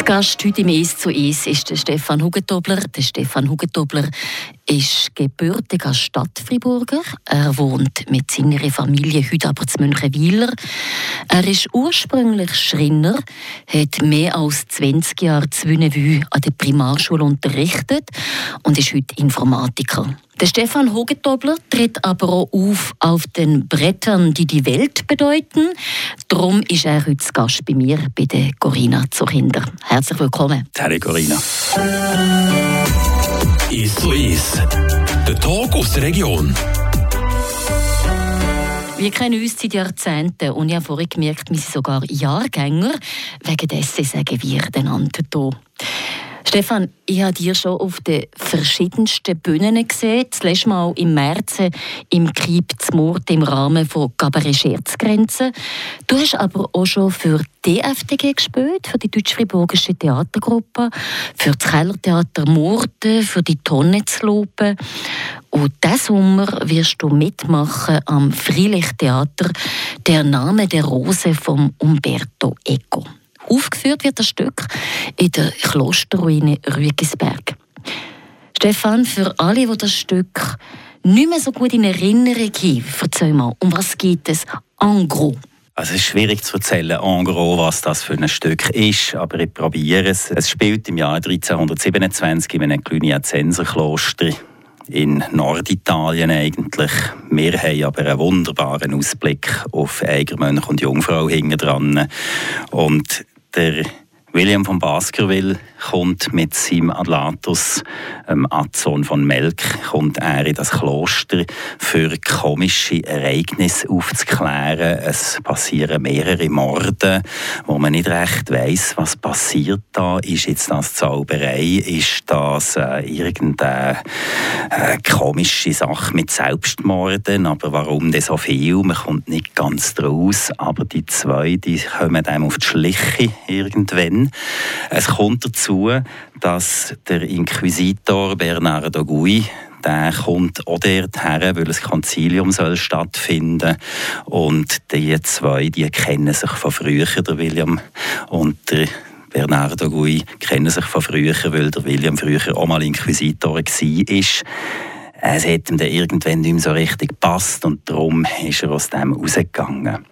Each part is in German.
Zu Gast heute im «Es zu Es» ist der Stefan Hugentobler. Der Stefan Hugentobler ist gebürtiger Stadtfriburger. Er wohnt mit seiner Familie heute aber zu Münchenwiler. Er ist ursprünglich Schreiner, hat mehr als 20 Jahre zu Wünnewü an der Primarschule unterrichtet und ist heute Informatiker. Der Stefan Hogentobler tritt aber auch auf auf den Brettern, die die Welt bedeuten. Darum ist er heute Gast bei mir, bei der Corinna zu Kinder. Herzlich willkommen. Hallo Corinna. Ist so ist. Der Talk aus der Region. Wir kennen uns seit Jahrzehnten und ich habe vorhin gemerkt, wir sind sogar Jahrgänger. Wegen dessen sagen wir einander hier. Stefan, ich habe dich schon auf den verschiedensten Bühnen gesehen. Das letzte Mal im März im Krieg Zmurt im Rahmen von Cabaret Scherzgrenzen. Du hast aber auch schon für die FDG gespielt, für die deutsch-friburgische Theatergruppe, für das Kellertheater Murten, für die Tonne zu loben. Und diesen Sommer wirst du mitmachen am Freilichttheater «Der Name der Rose» von Umberto Eco. Aufgeführt wird das Stück in der Klosterruine Rügisberg. Stefan, für alle, die das Stück nicht mehr so gut in Erinnerung haben, erzähl mal, um was geht es en gros? Also es ist schwierig zu erzählen, en gros, was das für ein Stück ist, aber ich probiere es. Es spielt im Jahr 1327 in einem Cluniazenserkloster in Norditalien eigentlich. Wir haben aber einen wunderbaren Ausblick auf Eigermönch und Jungfrau hinten dran. Und der William von Baskerville kommt mit seinem Atlatus, ähm, Adson von Melk, kommt er in das Kloster für komische Ereignisse aufzuklären. Es passieren mehrere Morde, wo man nicht recht weiß, was passiert da. Ist jetzt das Zauberei? Ist das äh, irgendeine äh, komische Sache mit Selbstmorden? Aber warum denn so viel? Man kommt nicht ganz draus. Aber die zwei, die kommen einem auf die Schliche irgendwann. Es kommt dazu, dazu, dass der Inquisitor Bernardo Gui der kommt auch dort her, weil ein Konzilium soll stattfinden und die zwei, die kennen sich von früher, der William und der Bernardo Gui kennen sich von früher, weil der William früher auch mal Inquisitor war. Es hat ihm dann irgendwann nicht mehr so richtig gepasst und darum ist er aus dem rausgegangen.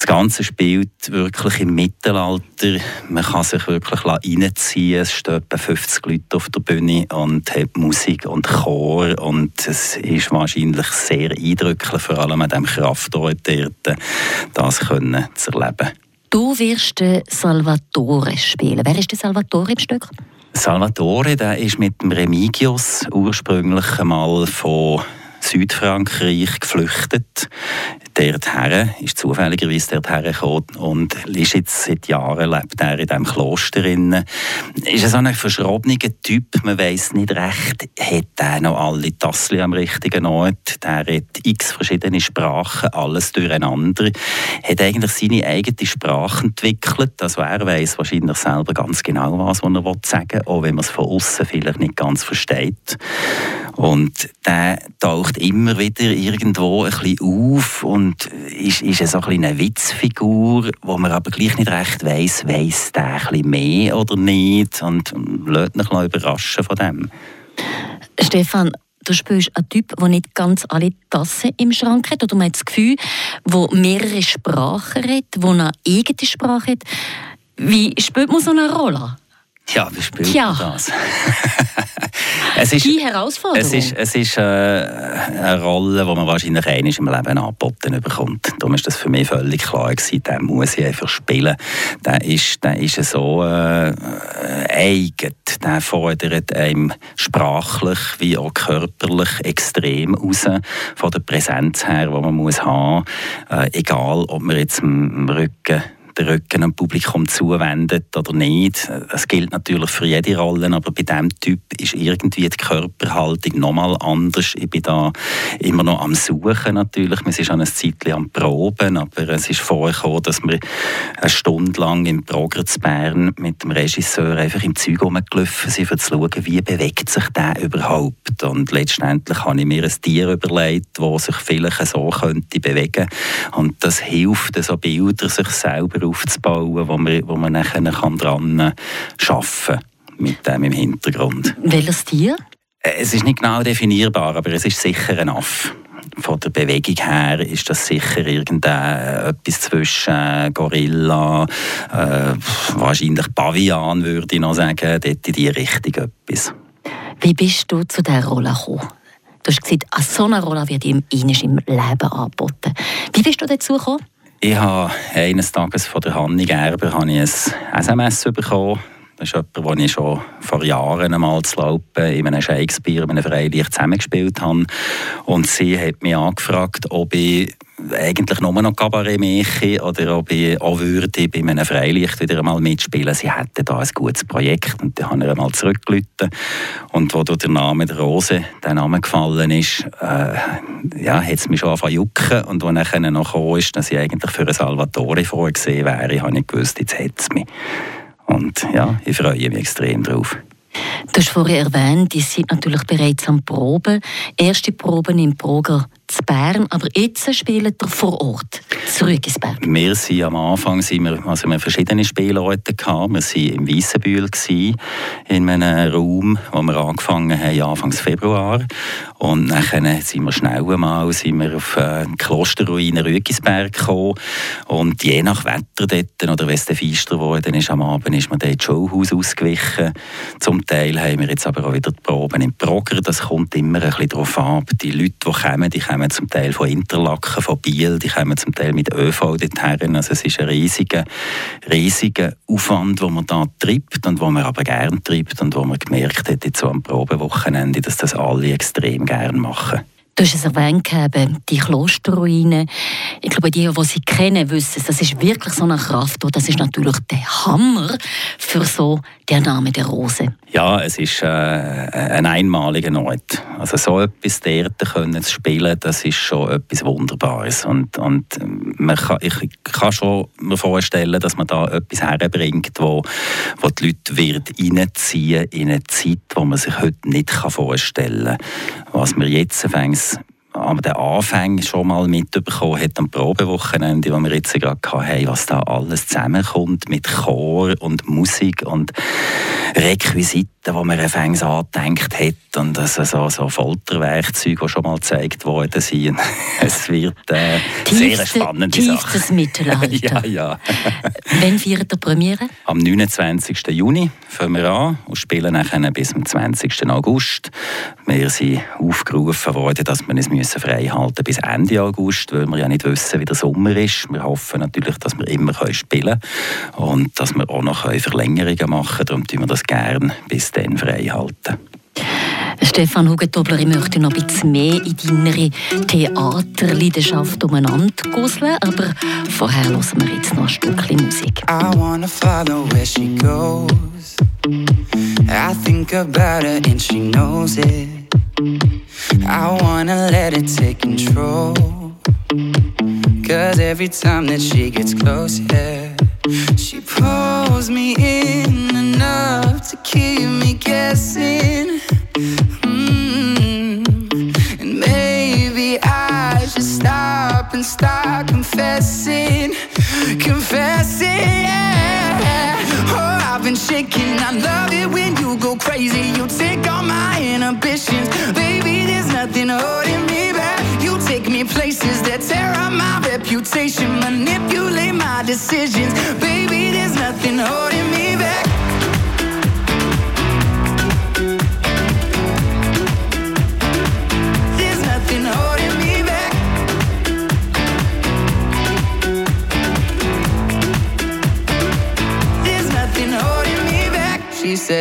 Das Ganze spielt wirklich im Mittelalter. Man kann sich wirklich reinziehen. Es stehen etwa 50 Leute auf der Bühne und hat Musik und Chor. Und es ist wahrscheinlich sehr eindrücklich, vor allem an diesem Kraftort das können zu erleben. Du wirst den Salvatore spielen. Wer ist der Salvatore im Stück? Salvatore, der ist mit dem Remigius ursprünglich einmal von Südfrankreich geflüchtet. Dorthin ist zufälligerweise dorthin gekommen und ist jetzt seit Jahren lebt er in diesem Kloster. Drin. Ist so ein verschrobener Typ, man weiß nicht recht, hat er noch alle Tassel am richtigen Ort, der hat x verschiedene Sprachen, alles durcheinander, hat eigentlich seine eigene Sprache entwickelt, also er weiß wahrscheinlich selber ganz genau, was er sagen will, auch wenn man es von außen vielleicht nicht ganz versteht. Und der taucht immer wieder irgendwo ein bisschen auf und ist, ist so ein eine Witzfigur, wo man aber gleich nicht recht weiss, weiss der ein bisschen mehr oder nicht und lässt sich überraschen von dem. Stefan, du spielst einen Typ, der nicht ganz alle Tassen im Schrank hat oder man hat das Gefühl, der mehrere Sprachen hat, der eine eigene Sprache hat. Wie spielt man so eine Rolle? Ja, wie spielt Tja. man das? es ist, die Herausforderung? Es ist, es ist äh, eine Rolle, die man wahrscheinlich einmal im Leben angeboten bekommt. Darum ist das für mich völlig klar gewesen, den muss ich einfach spielen. Der ist, der ist so äh, eigen, der fordert einem sprachlich wie auch körperlich extrem raus, von der Präsenz her, die man muss haben muss. Äh, egal, ob man jetzt im Rücken den Rücken am Publikum zuwendet oder nicht. Das gilt natürlich für jede Rolle, aber bei diesem Typ ist irgendwie die Körperhaltung nochmal anders. Ich bin da immer noch am Suchen natürlich. Wir sind schon ein Zeitchen am Proben, aber es ist vorgekommen, dass wir eine Stunde lang im Progress Bern mit dem Regisseur einfach im Zeug rumgelaufen sind, um zu schauen, wie bewegt sich der überhaupt. Und letztendlich habe ich mir ein Tier überlegt, das sich vielleicht so könnte bewegen. Und das hilft, so Bilder sich selber aufzubauen, wo man, wo man nachher kann dran arbeiten kann mit dem im Hintergrund. Welches Tier? Äh, es ist nicht genau definierbar, aber es ist sicher ein Aff. Von der Bewegung her ist das sicher irgendetwas zwischen Gorilla, äh, wahrscheinlich Pavian, würde ich noch sagen, dort in die Richtung etwas. Wie bist du zu dieser Rolle gekommen? Du hast gesagt, an so einer Rolle wird ihm im Leben angeboten. Wie bist du dazu gekommen? Ich habe eines Tages von der Hanni Gerber ein SMS bekommen das ist jemand, den ich schon vor Jahren einmal zu Laupen in einem Shakespeare, in einem Freilicht zusammengespielt habe. Und sie hat mich angefragt, ob ich eigentlich nur noch Kabarett mache oder ob ich auch würde bei einem Freilicht wieder einmal mitspielen. Sie hätte da ein gutes Projekt und dann habe ich einmal zurückgelitten und wo der Name der Rose, der Name gefallen ist, äh, ja, hat es mich schon angefangen jucken und als dann noch kam, ist, dass ich eigentlich für ein Salvatore vorgesehen wäre, habe ich gewusst, jetzt hat es mich. Und ja, ich freue mich extrem drauf. Du hast vorhin erwähnt, die sind natürlich bereits am Proben. Erste Proben im Proger zu Bern, aber jetzt spielen wir vor Ort, zurück ins Bern. Wir sind am Anfang sind wir, also wir verschiedene Spielorte gehabt. Wir waren im Weissenbühl in einem Raum, wo wir angefangen haben, Anfang Februar. Und dann sind wir schnell einmal sind wir auf äh, die Klosterruine Rügisberg gekommen. Und je nach Wetter dort, oder wenn es feister geworden ist am Abend, ist man dort Showhaus ausgewichen. Zum Teil haben wir jetzt aber auch wieder die Proben im Proger. Das kommt immer ein bisschen darauf an. Die Leute, die kommen, die kommen zum Teil von Interlaken, von Biel, die kommen zum Teil mit ÖV dorthin. Also es ist ein riesiger, riesiger Aufwand, den man da treibt und wo man aber gerne treibt und wo man gemerkt hat, jetzt so am Probewochenende, dass das alle extrem gerne machen. Du hast es erwähnt, die Klosterruine. Ich glaube, die, die sie kennen, wissen, das ist wirklich so eine Kraft. Das ist natürlich der Hammer für so der Name der Rose. Ja, es ist äh, ein einmaliger Ort. Also so etwas dort können zu spielen, das ist schon etwas Wunderbares. Und, und man kann, ich kann schon mir vorstellen, dass man da etwas herbringt, wo, wo die Leute wird reinziehen in eine Zeit, die man sich heute nicht vorstellen kann. Was wir jetzt fängt aber den Anfang schon mal mitbekommen hat am Probewochenende, wo wir jetzt gerade hatten, was da alles zusammenkommt mit Chor und Musik und Requisiten, die man anfangs angedenkt hat und also so, so Folterwerkzeuge, die schon mal gezeigt worden sind. es wird äh, tiefste, sehr spannend. Tiefstes Mittelalter. ja, ja. Wann feiert ihr Premiere? Am 29. Juni fangen wir an und spielen nachher bis zum 20. August. Wir sind aufgerufen worden, dass wir uns müssen frei halten bis Ende August, weil wir ja nicht wissen, wie der Sommer ist. Wir hoffen natürlich, dass wir immer spielen können und dass wir auch noch Verlängerungen machen können. Darum tun wir das gerne bis dann frei halten. Stefan Hugentobler, ich möchte noch ein bisschen mehr in deine Theaterleidenschaft umeinander gusseln, aber vorher hören wir jetzt noch ein Stückchen Musik. I wanna follow where she goes I think about her and she knows it I wanna let it take control Cause every time that she gets close, yeah She pulls me in enough to keep me guessing. Mm. And maybe I should stop and start confessing. Confessing, yeah. Oh, I've been shaking, I love it when you go crazy. You take all my inhibitions. Baby, there's nothing holding me back. You take me places that tear up my reputation. Manipulate my decisions. Baby, there's nothing holding me back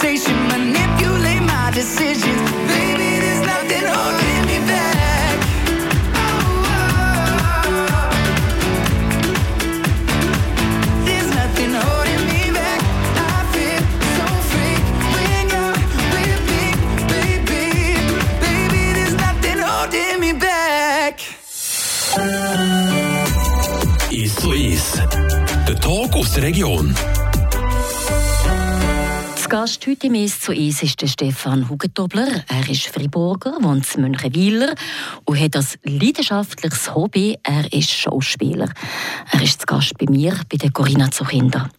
sensation heute im «Ist zu Eis» ist der Stefan Hugentobler. Er ist Friburger, wohnt in Münchenwiler und hat als leidenschaftliches Hobby, er ist Schauspieler. Er ist zu Gast bei mir, bei der Corinna zu Kinder.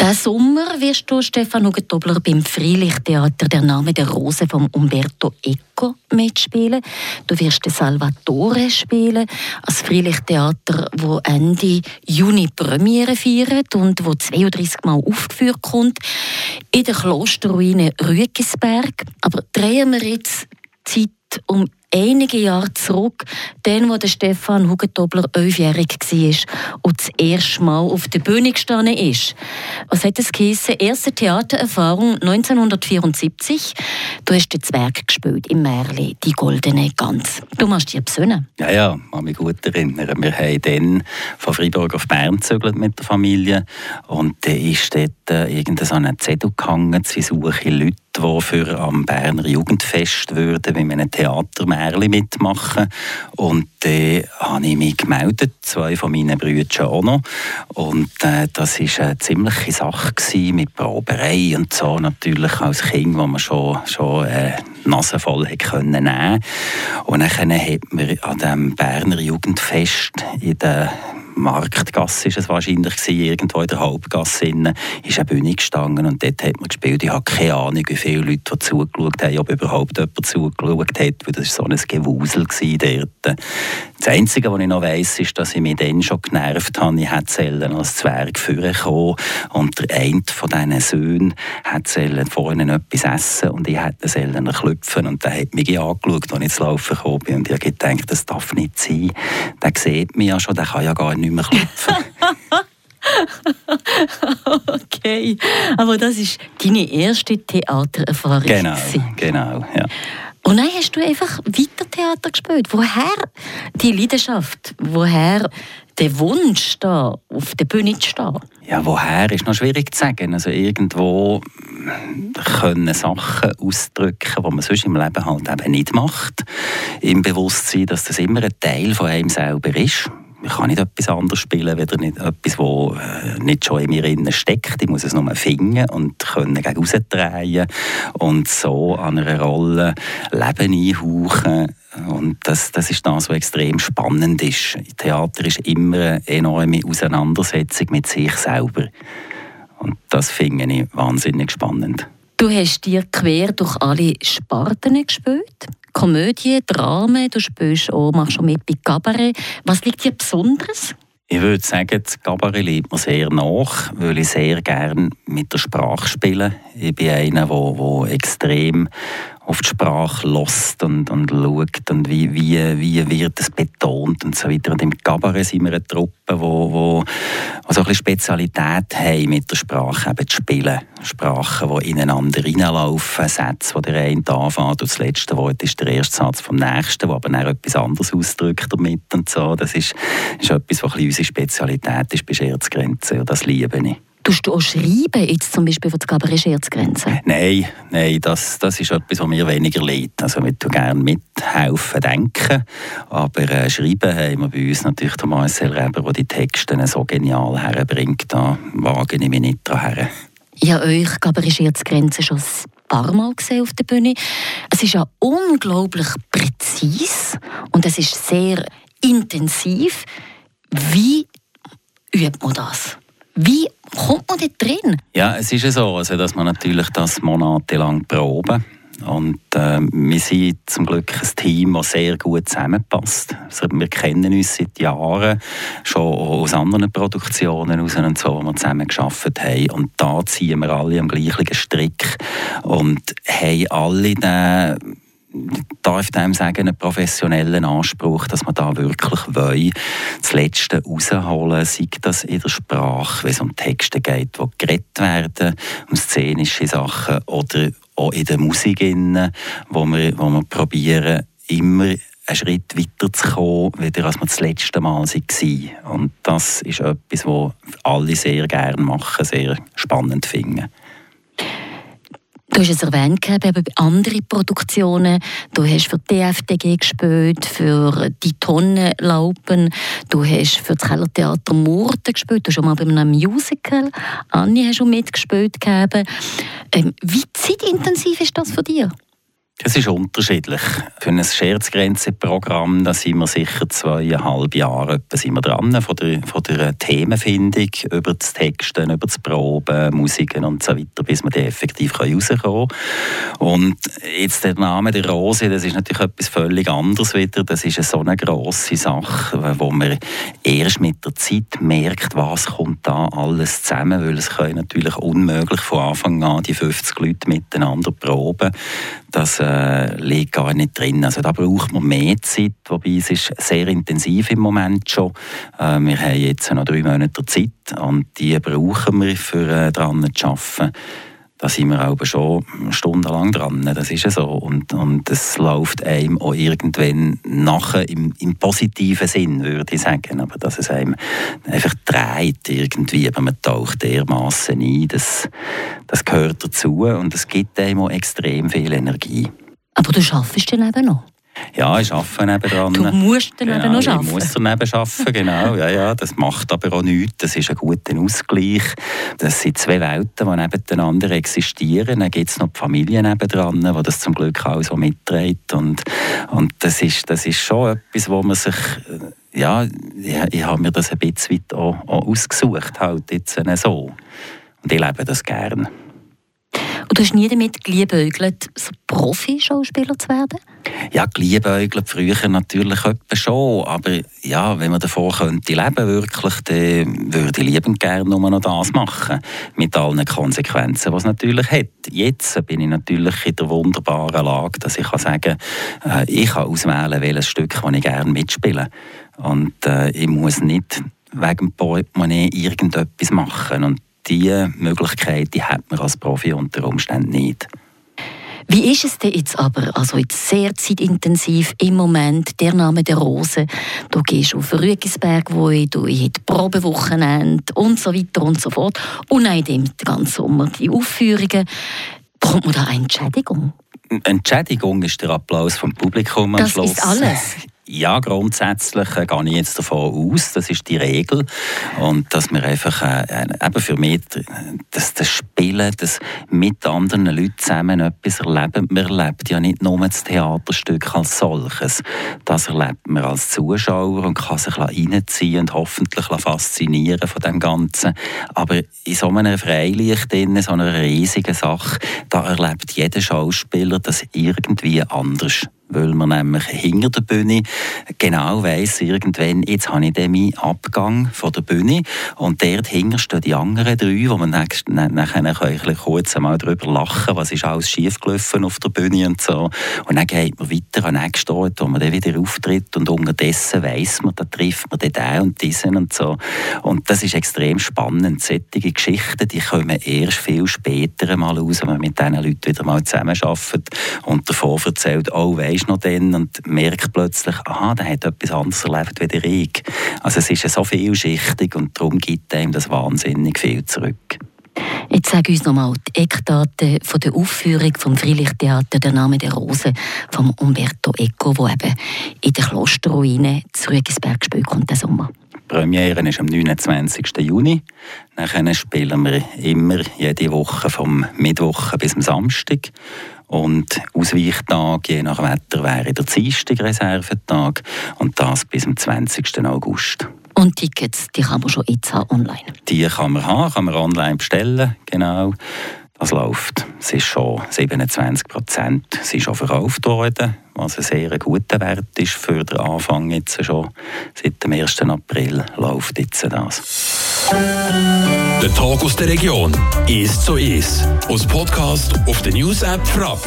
Diesen Sommer wirst du, Stefan Hugentobler, beim Freilichttheater «Der Name der Rose» von Umberto Eco mitspielen. Du wirst Salvatore spielen, als Freilichttheater, wo Ende Juni Premiere feiert und wo 32 Mal aufgeführt kommt, in der Klosterruine Rüegisberg. Aber drehen wir jetzt Zeit um einige Jahre zurück, dann, wo der Stefan Hugentobler elfjährig war und das erste Mal auf der Bühne gestanden ist. Was hat es geheißen? Erste Theatererfahrung 1974. Du hast den Zwerg gespielt im Märli, die goldene Gans. Du machst dich besinnen. Ja, ja, ich kann mich gut erinnern. Wir haben dann von Freiburg auf Bern gezögert mit der Familie und dann ist dort äh, irgendein so Zettel gehangen, sie suchen Leute, die für am Berner Jugendfest würden, mit einem Theatermärli mitmachen. Und dann äh, habe ich mich gemeldet, zwei von meinen Brüdern auch noch. Und äh, das war eine ziemliche Sache gewesen, mit Proberei und so natürlich als Kind, wo man schon, schon äh, Nase voll hat können nehmen. Und dann hat man an dem Berner Jugendfest in der Marktgasse ist es wahrscheinlich gewesen, irgendwo in der Hauptgasse innen, ist eine Bühne gestanden und dort hat man gespielt. Ich habe keine Ahnung, wie viele Leute zugeschaut haben, ob überhaupt jemand zugeschaut hat, weil das war so ein Gewusel dort. Das Einzige, was ich noch weiss, ist, dass ich mich dann schon genervt habe. Ich hätte als Zwerg vorkommen und der eine von diesen Söhnen hätte vorhin etwas essen und ich hätte sollen klopfen und der hat mich angeschaut, als ich zu laufen bin und ich habe gedacht, das darf nicht sein. Der sieht mich ja schon, der kann ja gar nicht mehr klopfen. okay, aber das ist deine erste Theatererfahrung. Genau, gewesen. genau, ja. Und dann hast du einfach weiter Theater gespielt. Woher die Leidenschaft? Woher der Wunsch, da auf der Bühne zu stehen? Ja, woher ist noch schwierig zu sagen. Also irgendwo können Sachen ausdrücken, die man sonst im Leben halt eben nicht macht. Im Bewusstsein, dass das immer ein Teil von einem selber ist. Ich kann nicht etwas anderes spielen, weder nicht etwas, das äh, nicht schon in mir innen steckt. Ich muss es nur finden und können gegen drehen und so an einer Rolle Leben einhauchen. Und das, das ist das, was extrem spannend ist. Theater ist immer eine enorme Auseinandersetzung mit sich selber. Und das finde ich wahnsinnig spannend. Du hast dir quer durch alle Sparten gespielt. Komödie, Drama, du spielst auch, machst schon mit bei Cabaret. Was liegt dir besonders? Ich würde sagen, das Cabaret liegt mir sehr nach, weil ich sehr gerne mit der Sprache spiele. Ich bin einer, der, der extrem auf die Sprache lässt und, und schaut und wie, wie, wie wird es betont und so weiter. Und im Cabaret sind wir eine Truppe, wo, wo, wo so ein Spezialität haben mit der Sprache, eben zu spielen. Sprachen, die ineinander reinlaufen, Sätze, die der eine anfängt und das letzte Wort ist der erste Satz vom nächsten, der aber dann etwas anderes ausdrückt damit und so. Das ist, ist etwas, was unsere Spezialität ist bei Scherzgrenzen und das liebe ich. Tust du auch schreiben, jetzt zum Beispiel von der Scherzgrenze? Nein, nein das, das ist etwas, was mir weniger liegt. Also ich würde gerne mithelfen, denken, aber äh, schreiben haben wir bei uns natürlich den Marcel Reber, der die Texte so genial herbringt. Da wage ich mich nicht dran her. Ich habe euch Scherzgrenze schon ein paar Mal gesehen auf der Bühne. Es ist ja unglaublich präzise und es ist sehr intensiv. Wie übt man das? Wie kommt man dort drin? Ja, es ist so, also, dass man natürlich das monatelang proben und äh, wir sind zum Glück ein Team, das sehr gut zusammenpasst. Also wir kennen uns seit Jahren schon aus anderen Produktionen aus und so, wo wir zusammen geschafft haben. Und da ziehen wir alle am gleichen Strick und haben alle den darf dem sagen, einen professionellen Anspruch, dass man da wirklich will, das Letzte rausholen, sei das in der Sprache, wenn es um Texte geht, die geredet werden, um szenische Sachen oder auch in der Musik, wo wir, wo wir probieren, immer einen Schritt weiter zu kommen, wieder als wir das letzte Mal waren. Und das ist etwas, was alle sehr gerne machen, sehr spannend finden. Du hast es erwähnt, eben andere Produktionen. Du hast für die DFDG gespielt, für die Tonnenlaupen. Du hast für das Kellertheater Murten gespielt. Du hast schon mal bei einem Musical. Anni hast schon mitgespielt. Ähm, wie zeitintensiv ist das für dich? Es ist unterschiedlich. Für ein Scherzgrenze-Programm da sind wir sicher zweieinhalb Jahre sind wir dran, von der, von der Themenfindung über das Texten, über das Proben, Musiken und so weiter, bis wir die effektiv rauskommen können. Und jetzt der Name der Rose, das ist natürlich etwas völlig anderes wieder. Das ist eine so eine grosse Sache, wo man erst mit der Zeit merkt, was kommt da alles zusammen, weil es können natürlich unmöglich von Anfang an die 50 Leute miteinander proben. Das äh, liegt gar nicht drin. Also da braucht man mehr Zeit, wobei es ist sehr intensiv im Moment schon. Äh, wir haben jetzt noch drei Monate Zeit und die brauchen wir, für äh, daran zu arbeiten da sind wir auch schon stundenlang dran. Das ist ja so. Und, und es läuft einem auch irgendwann nachher im, im positiven Sinn, würde ich sagen. Aber dass es einem einfach dreht irgendwie, aber man taucht dermaßen ein, das, das gehört dazu und es gibt einem auch extrem viel Energie. Aber du schaffst dann eben noch? Ja, ich arbeite nebenan. Du musst daneben genau, noch arbeiten. Ich muss daneben arbeiten, genau. Ja, ja, das macht aber auch nichts. Das ist ein guter Ausgleich. Das sind zwei Welten, die nebeneinander existieren. Dann gibt es noch die Familie nebendran, die das zum Glück auch so mitträgt. Und, und das, ist, das ist schon etwas, wo man sich ja, ich, ich habe mir das ein bisschen weit auch, auch ausgesucht, halt jetzt so. Und ich lebe das gerne. Und du hast nie damit geliebäugelt, so Profi-Schauspieler zu werden? Ja, geliebäugelt früher natürlich schon, aber ja, wenn man davon könnte leben wirklich, dann würde ich liebend gerne nur noch das machen, mit allen Konsequenzen, die es natürlich hat. Jetzt bin ich natürlich in der wunderbaren Lage, dass ich kann sagen kann, äh, ich kann auswählen, welches Stück das ich gerne mitspiele. Und äh, ich muss nicht wegen Portemonnaie irgendetwas machen. Und diese Möglichkeit die hat man als Profi unter Umständen nicht. Wie ist es denn jetzt aber, also jetzt sehr zeitintensiv im Moment, der Name der Rose, du gehst auf Rügisberg, wo ich, du in die Probewochenende und so weiter und so fort und auch den ganzen Sommer die Aufführungen. Bekommt man da eine Entschädigung? Entschädigung ist der Applaus vom Publikum am das Schluss. Das ist alles? Ja, grundsätzlich äh, gehe ich jetzt davon aus, das ist die Regel. Und dass wir einfach äh, eben für mich das, das Spielen, das mit anderen Leuten zusammen etwas erleben. Man erlebt ja nicht nur das Theaterstück als solches. Das erlebt man als Zuschauer und kann sich reinziehen und hoffentlich faszinieren von dem Ganzen. Aber in so einem Freilicht, in so einer riesigen Sache, da erlebt jeder Schauspieler das irgendwie anders. Weil man nämlich hinter der Bühne genau weiss, irgendwann, jetzt habe ich dann meinen Abgang von der Bühne und dort hinter stehen die anderen drei, wo man nachher kurz einmal darüber lachen was ist alles schiefgelaufen auf der Bühne und so. Und dann geht man weiter an den nächsten Ort, wo man dann wieder auftritt und unterdessen weiss man, da trifft man den und diesen und so. Und das ist extrem spannend. Solche Geschichten, die kommen erst viel später mal raus, wenn man mit diesen Leuten wieder mal zusammenarbeitet und davon erzählt, oh, weisst noch den und merkt plötzlich, aha, der hat etwas anderes erlebt wie ich. Also es ist so vielschichtig und darum gibt einem das wahnsinnig viel zurück. Jetzt sag uns nochmal die Eckdaten von der Aufführung vom Freilichttheater «Der Name der Rose» von Umberto Eco, wo eben in der Klosterruine zurück ins Bergspiel kommt der Sommer. Die Premiere ist am 29. Juni. Dann spielen wir immer jede Woche vom Mittwoch bis zum Samstag. Und Ausweichtag, je nach Wetter, wäre der Dienstag Reservetag und das bis zum 20. August. Und Tickets, die kann man schon jetzt haben online? Die kann man haben, kann man online bestellen, genau. Das läuft. Es ist schon 27 Prozent schon verkauft worden, was ein sehr guter Wert ist für den Anfang jetzt schon. Seit dem 1. April läuft jetzt das. Der Tag aus der Region ist so ist. Aus Podcast auf der News App Frapp.